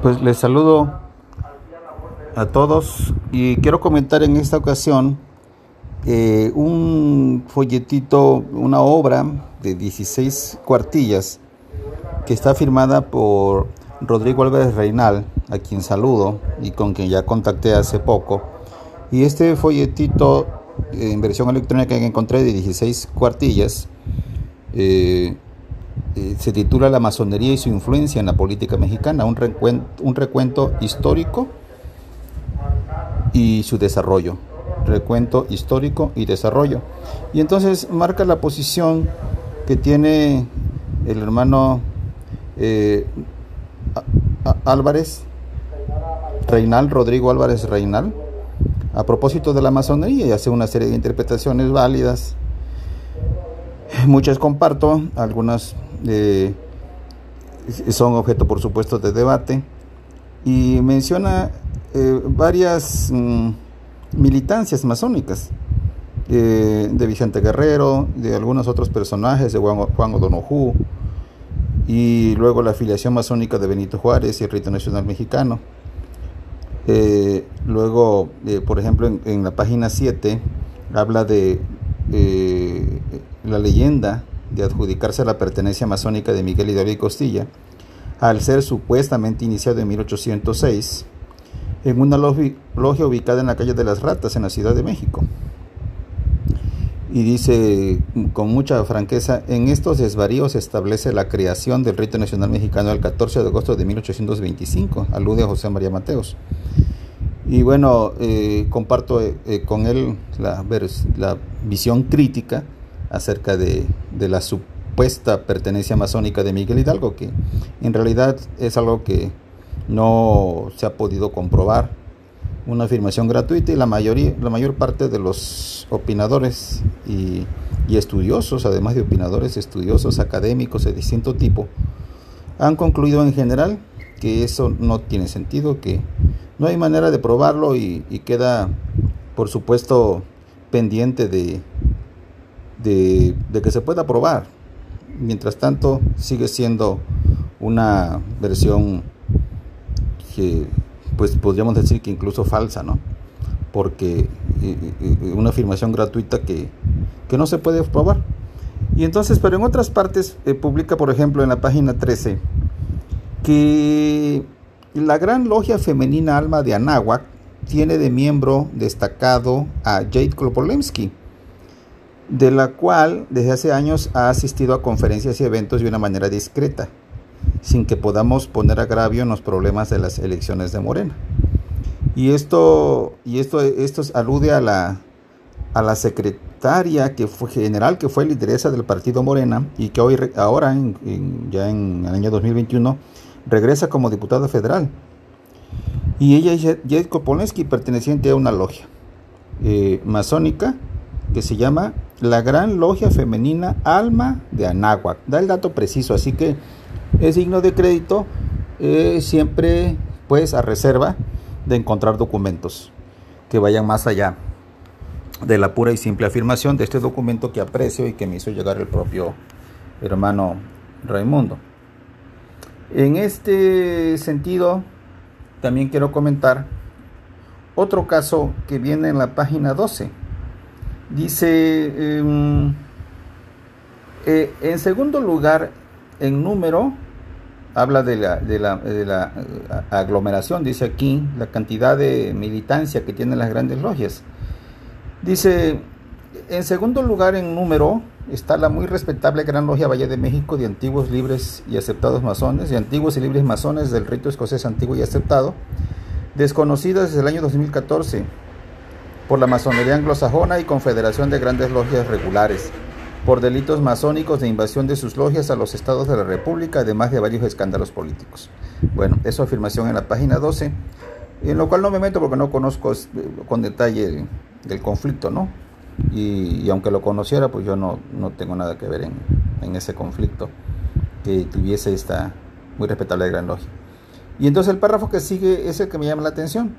Pues les saludo a todos y quiero comentar en esta ocasión eh, un folletito, una obra de 16 cuartillas que está firmada por Rodrigo Álvarez Reinal, a quien saludo y con quien ya contacté hace poco. Y este folletito en versión electrónica que encontré de 16 cuartillas eh, eh, se titula La masonería y su influencia en la política mexicana, un recuento, histórico y su desarrollo. Recuento histórico y desarrollo. Y entonces marca la posición que tiene el hermano eh, Álvarez Reinal, Rodrigo Álvarez Reinal, a propósito de la masonería y hace una serie de interpretaciones válidas. Muchas comparto, algunas eh, son objeto por supuesto de debate y menciona eh, varias mm, militancias masónicas eh, de Vicente Guerrero, de algunos otros personajes, de Juan, Juan O'Donoghue, y luego la afiliación masónica de Benito Juárez y el rito nacional mexicano. Luego, por ejemplo, en, la página 7 habla de la leyenda de adjudicarse la pertenencia masónica de Miguel Hidalgo y Costilla, al ser supuestamente iniciado en 1806 en una logia ubicada en la calle de las Ratas, en la Ciudad de México y dice con mucha franqueza, en estos desvaríos se establece la creación del rito nacional mexicano el 14 de agosto de 1825, alude a José María Mateos. Y bueno, eh, comparto eh, con él la, visión crítica acerca de, de la supuesta pertenencia masónica de Miguel Hidalgo, que en realidad es algo que no se ha podido comprobar. Una afirmación gratuita y la mayoría, la mayor parte de los opinadores y, estudiosos, además de opinadores estudiosos académicos de distinto tipo, han concluido en general que eso no tiene sentido, que no hay manera de probarlo y, queda, por supuesto, pendiente de, de, que se pueda probar. Mientras tanto, sigue siendo una versión que pues podríamos decir que incluso falsa, ¿no? Porque una afirmación gratuita que, no se puede probar. Y entonces, pero en otras partes eh, publica, por ejemplo, en la página 13, que la gran logia femenina Alma de Anáhuac tiene de miembro destacado a Jade Klopolemsky, de la cual desde hace años ha asistido a conferencias y eventos de una manera discreta sin que podamos poner agravio en los problemas de las elecciones de Morena. Y esto, y esto, esto alude a la, a la secretaria que fue general, que fue lideresa del partido Morena y que hoy, ahora, ya en el año 2021, regresa como diputada federal. Y ella es Jetko Polensky, perteneciente a una logia eh, masónica que se llama la Gran Logia Femenina Alma de Anáhuac. Da el dato preciso, así que es signo de crédito eh, siempre pues a reserva de encontrar documentos que vayan más allá de la pura y simple afirmación de este documento que aprecio y que me hizo llegar el propio hermano Raimundo. En este sentido, también quiero comentar otro caso que viene en la página 12. Dice, em, eh, en segundo lugar, en número, habla de la, de la, de la eh, aglomeración, dice aquí, la cantidad de militancia que tienen las grandes logias. Dice, en segundo lugar en número está la muy respetable Gran Logia Valle de México de antiguos libres y aceptados masones, y antiguos y libres masones del rito escocés antiguo y aceptado, desconocida desde el año 2014 por la masonería anglosajona y confederación de grandes logias regulares por delitos masónicos de invasión de sus logias a los estados de la República, además de varios escándalos políticos. Bueno, eso afirmación en la página 12, en lo cual no me meto porque no conozco eh, con detalle del conflicto, ¿no? Y, aunque lo conociera, pues yo no, no tengo nada que ver en, en, ese conflicto que tuviese esta muy respetable gran logia. Y entonces el párrafo que sigue es el que me llama la atención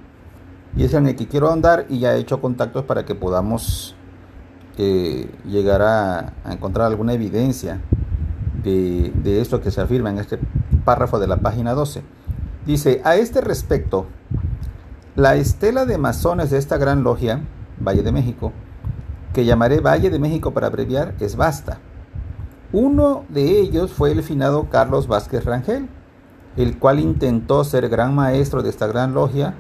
y es en el que quiero andar y ya he hecho contactos para que podamos que llegará a encontrar alguna evidencia de, de, esto que se afirma en este párrafo de la página 12. Dice, a este respecto, la estela de masones de esta gran logia, Valle de México, que llamaré Valle de México para abreviar, es vasta. Uno de ellos fue el finado Carlos Vázquez Rangel, el cual intentó ser gran maestro de esta gran logia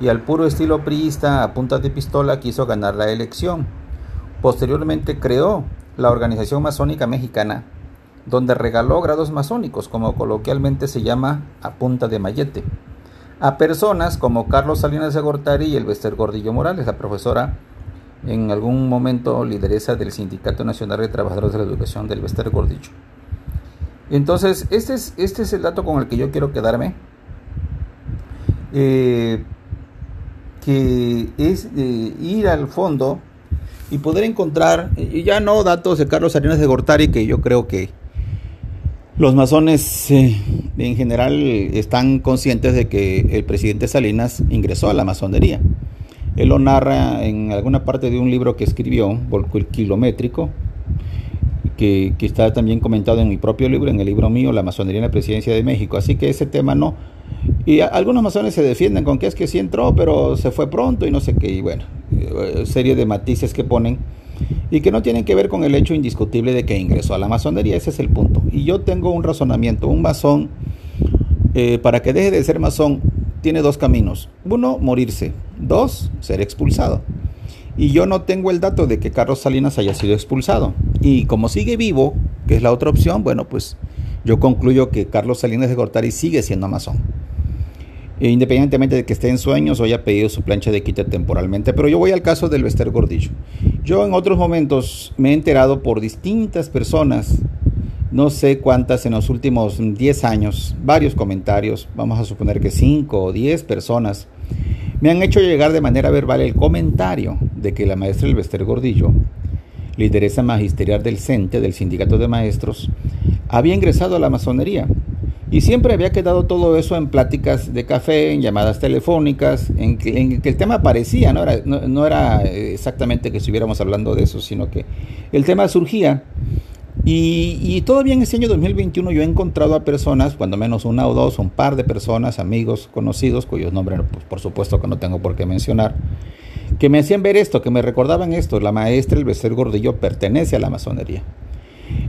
y al puro estilo priista a punta de pistola quiso ganar la elección. Posteriormente creó la Organización Masónica Mexicana, donde regaló grados masónicos, como coloquialmente se llama a punta de mallete, a personas como Carlos Salinas de Gortari y el Bester Gordillo Morales, la profesora en algún momento lideresa del Sindicato Nacional de Trabajadores de la Educación del Bester Gordillo. Entonces, este es, este es el dato con el que yo quiero quedarme. Eh, que es eh, ir al fondo y poder encontrar, ya no datos de Carlos Salinas de Gortari, que yo creo que los masones eh, en general están conscientes de que el presidente Salinas ingresó a la masonería. Él lo narra en alguna parte de un libro que escribió, el Kilométrico, que, que, está también comentado en mi propio libro, en el libro mío, La masonería en la presidencia de México. Así que ese tema no. Y algunos masones se defienden con que es que sí entró, pero se fue pronto y no sé qué. Y bueno, eh, serie de matices que ponen y que no tienen que ver con el hecho indiscutible de que ingresó a la masonería. Ese es el punto. Y yo tengo un razonamiento. Un masón, eh, para que deje de ser masón, tiene dos caminos. Uno, morirse. Dos, ser expulsado. Y yo no tengo el dato de que Carlos Salinas haya sido expulsado. Y como sigue vivo, que es la otra opción, bueno, pues yo concluyo que Carlos Salinas de Gortari sigue siendo masón. E independientemente de que esté en sueños o haya pedido su plancha de quita temporalmente. Pero yo voy al caso del Bester Gordillo. Yo en otros momentos me he enterado por distintas personas, no sé cuántas en los últimos 10 años, varios comentarios, vamos a suponer que 5 o 10 personas, me han hecho llegar de manera verbal el comentario de que la maestra Bester Gordillo, lideresa magisterial del CENTE, del Sindicato de Maestros, había ingresado a la masonería y siempre había quedado todo eso en pláticas de café, en llamadas telefónicas, en que, el tema aparecía, no era, era exactamente que estuviéramos hablando de eso, sino que el tema surgía. Y, todavía en ese año 2021 yo he encontrado a personas, cuando menos una o dos, un par de personas, amigos, conocidos, cuyos nombres pues, por supuesto que no tengo por qué mencionar, que me hacían ver esto, que me recordaban esto, la maestra El Becer Gordillo pertenece a la masonería.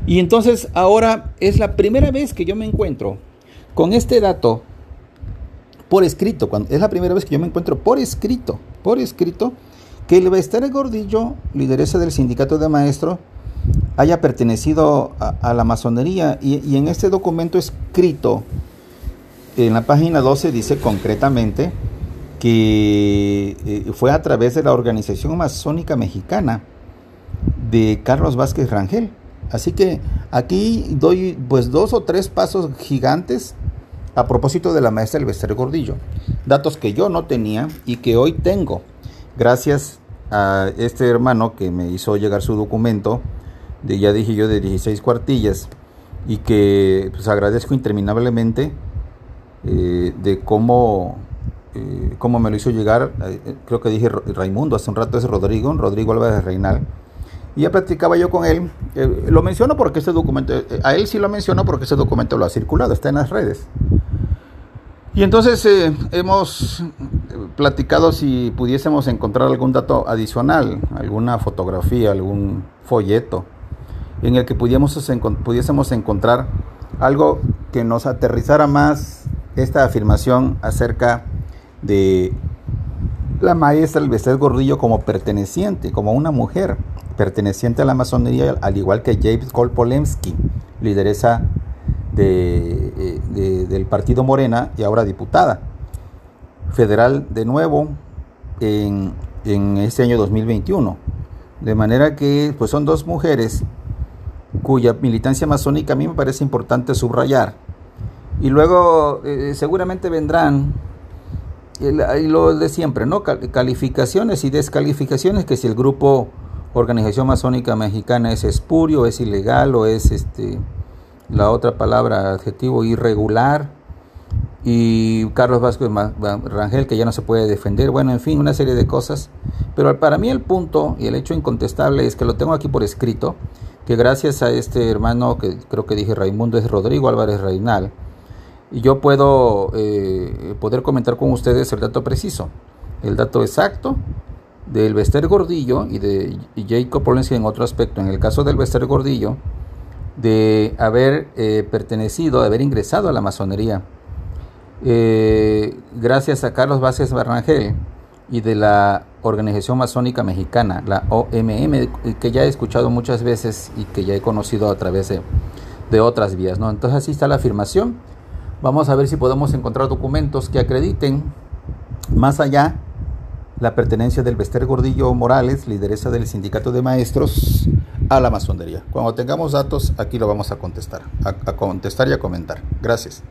Y entonces ahora es la primera vez que yo me encuentro con este dato por escrito, cuando, es la primera vez que yo me encuentro por escrito, por escrito, que el Bester Gordillo, lideresa del sindicato de maestros, haya pertenecido a, la masonería y, en este documento escrito en la página 12 dice concretamente que eh, fue a través de la organización masónica mexicana de Carlos Vázquez Rangel. Así que aquí doy pues dos o tres pasos gigantes a propósito de la maestra Elvester Gordillo. Datos que yo no tenía y que hoy tengo. Gracias a este hermano que me hizo llegar su documento, de ya dije yo, de 16 cuartillas, y que pues agradezco interminablemente eh, de cómo, eh, cómo me lo hizo llegar. Eh, creo que dije Raimundo, hace un rato es Rodrigo, Rodrigo Álvarez Reinal. Y ya platicaba yo con él. lo menciono porque este documento, a él sí lo menciono porque ese documento lo ha circulado, está en las redes. Y entonces eh, hemos platicado si pudiésemos encontrar algún dato adicional, alguna fotografía, algún folleto, en el que pudiésemos, pudiésemos encontrar algo que nos aterrizara más esta afirmación acerca de la maestra Elbester Gordillo como perteneciente, como una mujer perteneciente a la masonería, al igual que James Kolpolemsky, lideresa de, del partido Morena y ahora diputada federal de nuevo en, en este año 2021. De manera que pues son dos mujeres cuya militancia masónica a mí me parece importante subrayar. Y luego eh, seguramente vendrán y lo de siempre, ¿no? Calificaciones y descalificaciones que si el grupo Organización Masónica Mexicana es espurio, es ilegal o es este la otra palabra adjetivo irregular y Carlos Vázquez Rangel que ya no se puede defender, bueno, en fin, una serie de cosas. Pero para mí el punto y el hecho incontestable es que lo tengo aquí por escrito, que gracias a este hermano que creo que dije Raimundo es Rodrigo Álvarez Reinal, y yo puedo eh, poder comentar con ustedes el dato preciso, el dato exacto del Bester Gordillo y de Jacob Polensky en otro aspecto. En el caso del Bester Gordillo, de haber eh, pertenecido, de haber ingresado a la masonería, eh, gracias a Carlos Vázquez Barrangel y de la Organización Masónica Mexicana, la OMM, que ya he escuchado muchas veces y que ya he conocido a través de, de otras vías. ¿no? Entonces así está la afirmación. Vamos a ver si podemos encontrar documentos que acrediten más allá la pertenencia del Bester Gordillo Morales, lideresa del sindicato de maestros, a la masonería. Cuando tengamos datos, aquí lo vamos a contestar, a, a contestar y a comentar. Gracias.